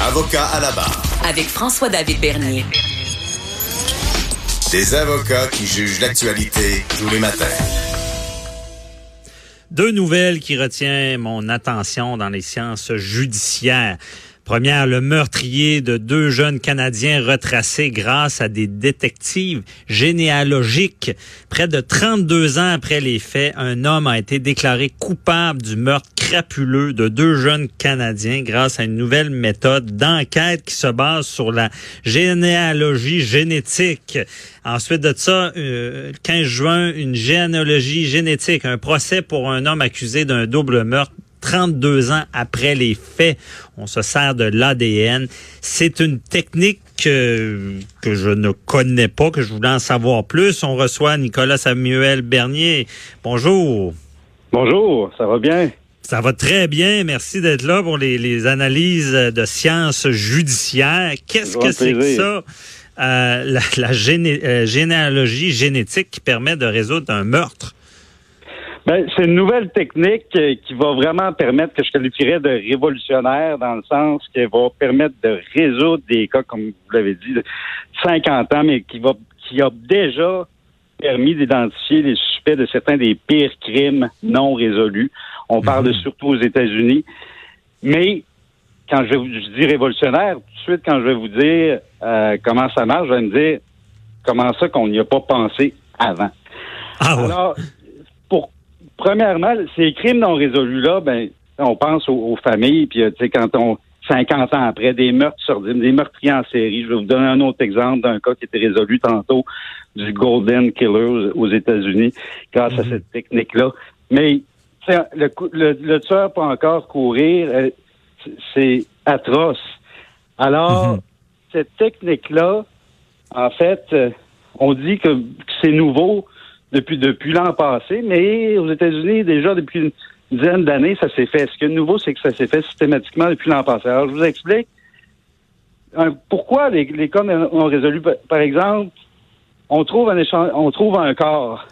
Avocat à la barre. Avec François-David Bernier. Des avocats qui jugent l'actualité tous les matins. Deux nouvelles qui retiennent mon attention dans les sciences judiciaires. Première, le meurtrier de deux jeunes Canadiens retracés grâce à des détectives généalogiques. Près de 32 ans après les faits, un homme a été déclaré coupable du meurtre crapuleux de deux jeunes Canadiens grâce à une nouvelle méthode d'enquête qui se base sur la généalogie génétique. Ensuite de ça, euh, 15 juin, une généalogie génétique, un procès pour un homme accusé d'un double meurtre 32 ans après les faits. On se sert de l'ADN. C'est une technique que, que je ne connais pas, que je voulais en savoir plus. On reçoit Nicolas Samuel Bernier. Bonjour. Bonjour, ça va bien? Ça va très bien. Merci d'être là pour les, les, analyses de sciences judiciaires. Qu'est-ce que c'est que ça? Euh, la, la géné euh, généalogie génétique qui permet de résoudre un meurtre. Ben, c'est une nouvelle technique euh, qui va vraiment permettre, que je qualifierais de révolutionnaire, dans le sens qu'elle va permettre de résoudre des cas, comme vous l'avez dit, de 50 ans, mais qui va qui a déjà permis d'identifier les suspects de certains des pires crimes non résolus. On parle de, surtout aux États-Unis. Mais quand je, vous, dis révolutionnaire, tout de suite, quand je vais vous dire euh, comment ça marche, je vais me dire comment ça qu'on n'y a pas pensé avant. Ah ouais. Alors, premièrement, ces crimes non résolus-là, ben, on pense aux, aux familles, puis tu sais, quand on 50 ans après, des meurtres sordides, des meurtriers en série. Je vais vous donner un autre exemple d'un cas qui était résolu tantôt du Golden Killer aux, États-Unis grâce à cette technique-là. Mais le, le, le, tueur peut encore courir. euh, C'est atroce. Alors, cette technique-là, en fait, euh, on dit que c'est nouveau depuis, depuis l'an passé, mais aux États-Unis, déjà depuis une dizaine d'années, ça s'est fait. Ce qui est nouveau, c'est que ça s'est fait systématiquement depuis l'an passé. Alors, je vous explique un- pourquoi les, les cas ont résolu. Par exemple, on trouve un, échange, on trouve un corps,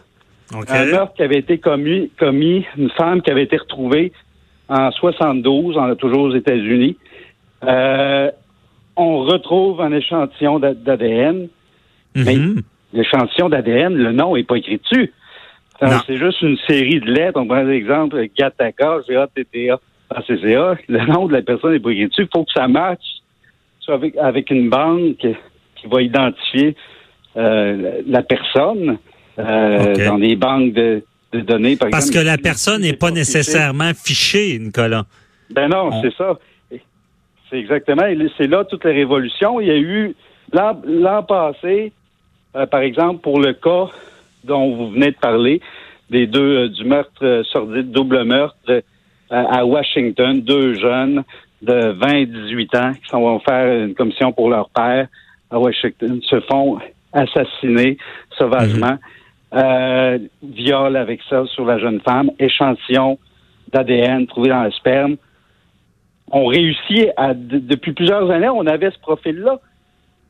OK. un meurtre qui avait été commis, commis, une femme qui avait été retrouvée en 72, en, toujours aux États-Unis. Euh, on retrouve un échantillon d'a- d'ADN. mais-. L'échantillon d'ADN, le nom est pas écrit dessus. C'est juste une série de lettres. On prend l'exemple Gataka, G-A-T-T-A, A-C-C-A. Le nom de la personne n'est pas écrit dessus. Il faut que ça matche avec, avec une banque qui va identifier euh, la personne euh, dans des banques de, de données. Par Parce que la personne n'est pas nécessairement fichée, Nicolas. Ben non, On- c'est ça. C'est exactement. C'est là toute la révolution. Il y a eu l'an l'an passé, euh, par exemple, pour le cas dont vous venez de parler, des deux euh, du meurtre euh, sordide, double meurtre euh, à Washington, deux jeunes de 20 et 18 ans qui s'en vont faire une commission pour leur père à Washington, se font assassiner sauvagement, euh, viol avec ça sur la jeune femme, échantillon d'ADN trouvé dans le sperme on réussit à, de- depuis plusieurs années, on avait ce profil-là.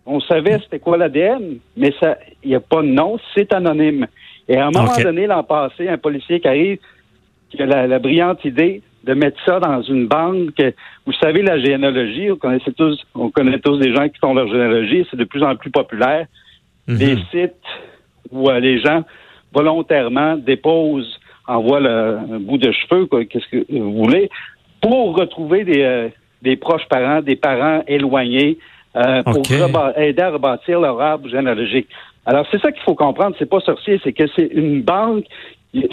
On savait c'était quoi l'ADN, mais ça, il n'y a pas de nom, c'est anonyme. Et à un moment donné, l'an passé, un policier qui arrive, qui a la, la brillante idée de mettre ça dans une banque. Vous savez, la généalogie, on connaît tous, on connaît tous des gens qui font leur généalogie, c'est de plus en plus populaire. Mhm. Des sites où euh, les gens volontairement déposent, envoient le- un bout de cheveux, quoi, qu'est-ce que vous voulez, pour retrouver des, euh, des proches parents, des parents éloignés, euh, pour aider à rebâtir leur arbre généalogique. Alors, c'est ça qu'il faut comprendre, c'est pas sorcier, c'est que c'est une banque.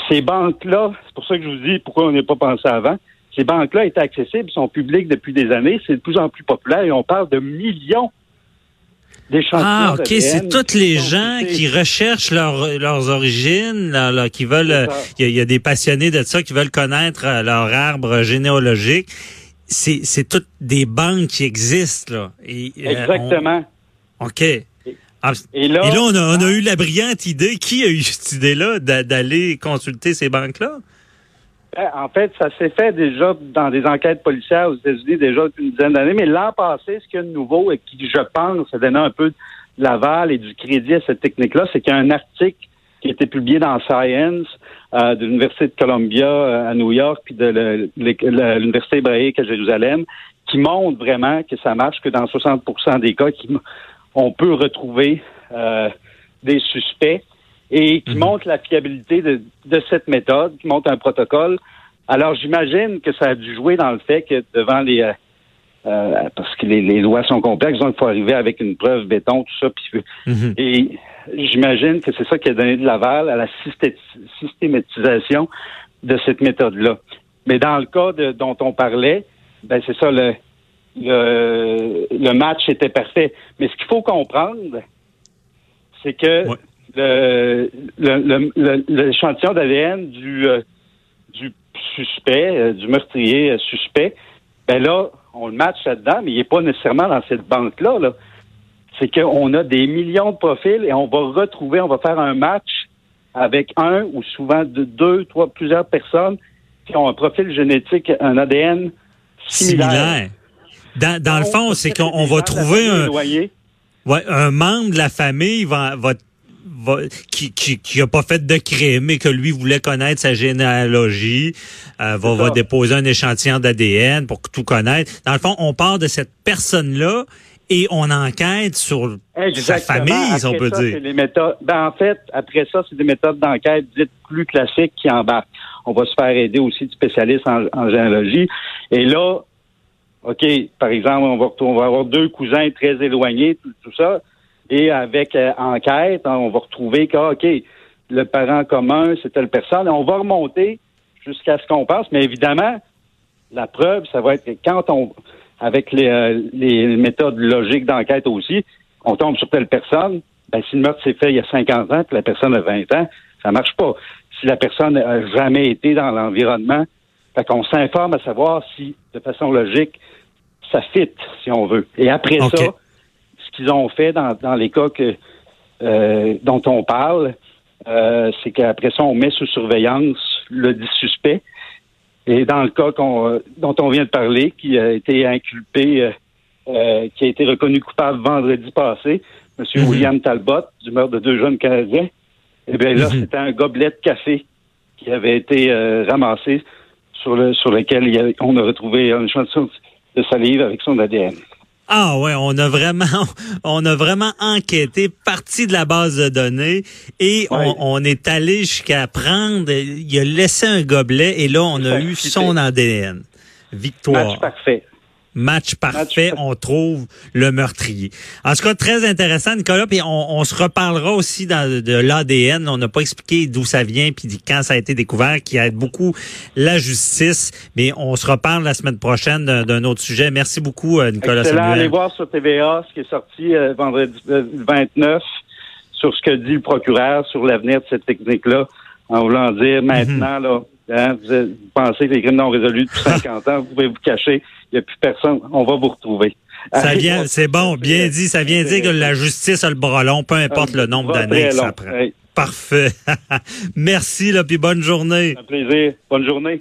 Ces banques-là, c'est pour ça que je vous dis pourquoi on n'y a pas pensé avant. Ces banques-là étaient accessibles, sont publiques depuis des années, c'est de plus en plus populaire et on parle de millions d'échantillons. Ah, OK. C'est toutes les gens qui recherchent leur- leurs origines, là, là, qui veulent. euh, C'est ça. Il y, a- il y a des passionnés de ça qui veulent connaître euh, leur arbre généalogique. C'est c'est toutes des banques qui existent, là. Et, euh, Exactement. on- OK. Ah, Et là, Et là, on a, on a eu la brillante idée. Qui a eu cette idée-là d'a- d'aller consulter ces banques-là? Ben, En fait, ça s'est fait déjà dans des enquêtes policières aux États-Unis déjà depuis une dizaine d'années. Mais l'an passé, ce qu'il y a de nouveau et qui, je pense, a donné un peu de l'aval et du crédit à cette technique-là, c'est qu'il y a un article qui a été publié dans Science euh, de l'Université de Columbia euh, à New York puis de l'Université hébraïque à Jérusalem qui montre vraiment que ça marche, que dans 60% des cas, on peut retrouver euh, des suspects et qui mhm. montre la fiabilité de, cette méthode, qui montre un protocole. Alors, j'imagine que ça a dû jouer dans le fait que devant les... Euh, parce que les, lois sont complexes, donc il faut arriver avec une preuve béton, tout ça. Puis, mhm. Et j'imagine que c'est ça qui a donné de l'aval à la systématisation de cette méthode-là. Mais dans le cas dont on parlait, ben c'est ça, le, le, match était parfait. Mais ce qu'il faut comprendre, c'est que le, l'échantillon d'ADN du, euh, du suspect, euh, du meurtrier euh, suspect, ben là, on le match là-dedans, mais il n'est pas nécessairement dans cette banque-là. Là. C'est qu'on a des millions de profils et on va retrouver, on va faire un match avec un ou souvent deux, trois, plusieurs personnes qui ont un profil génétique, un ADN similaire. Dans, dans le fond, c'est qu'on va trouver un, ouais, un membre de la famille va, va qui, qui, qui a pas fait de crime mais que lui voulait connaître sa généalogie, euh, va, va déposer un échantillon d'ADN pour tout connaître. Dans le fond, on part de cette personne-là et on enquête sur sa famille, si on peut dire. Les méthodes, ben, en fait, après ça, c'est des méthodes d'enquête dites plus classiques qui embarquent. On va se faire aider aussi de spécialistes en, généalogie. Et là, OK, par exemple, on va, on va avoir deux cousins très éloignés, tout, ça. Et avec euh, enquête, hein, on va retrouver que, OK, le parent commun, c'est telle personne. On va remonter jusqu'à ce qu'on pense. Mais évidemment, la preuve, ça va être que quand on avec euh, les, méthodes logiques d'enquête aussi, on tombe sur telle personne, ben, si le meurtre s'est fait il y a 50 ans, puis la personne a 20 ans, ça marche pas. Si la personne n'a jamais été dans l'environnement, fait qu'on s'informe à savoir si, de façon logique, ça fit, si on veut. Et après ça, qu'ils ont fait dans, les cas que, euh, dont on parle, euh, c'est qu'après ça, on met sous surveillance le dit suspect. Et dans le cas euh, dont on vient de parler, qui a été inculpé, euh, qui a été reconnu coupable vendredi passé, M. Mhm. William Talbot, du meurtre de deux jeunes Canadiens, eh bien là, mhm. c'était un gobelet de café qui avait été ramassé sur, le, sur lequel on a retrouvé une chanson de salive avec son ADN. Ah ouais, on a vraiment, on a vraiment enquêté, parti de la base de données et on, est allé jusqu'à prendre. Il a laissé un gobelet et là on a eu son ADN. Victoire. parfait match parfait, on trouve le meurtrier. En tout cas, très intéressant, Nicolas. Puis on, se reparlera aussi dans, de l'ADN. On n'a pas expliqué d'où ça vient puis quand ça a été découvert, qui aide beaucoup la justice. Mais on se reparle la semaine prochaine d'un autre sujet. Merci beaucoup, euh, Nicolas Excellent. Allez voir sur TVA ce qui est sorti euh, vendredi 29 euh, sur ce que dit le procureur sur l'avenir de cette technique-là, en voulant dire mhm. maintenant, là, hein, vous, pensez que les crimes non résolus depuis 50 ans, vous pouvez vous cacher il n'y a plus personne. On va vous retrouver. Ça vient, c'est bon, bien dit. Ça vient dire que la justice a le bras long, peu importe le nombre d'années que ça prend. Parfait. Merci, là, puis bonne journée. Un plaisir. Bonne journée.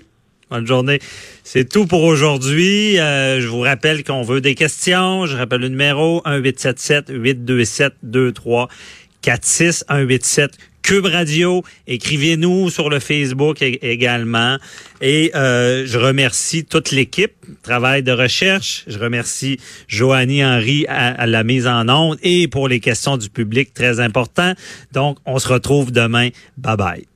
Bonne journée. C'est tout pour aujourd'hui. Euh, je vous rappelle qu'on veut des questions. Je rappelle le numéro 1877 827 2346 187 Cube Radio. Écrivez-nous sur le Facebook également. Et euh, je remercie toute l'équipe, travail de recherche. Je remercie Joanie Henry à, la mise en onde et pour les questions du public très important. Donc, on se retrouve demain. Bye bye.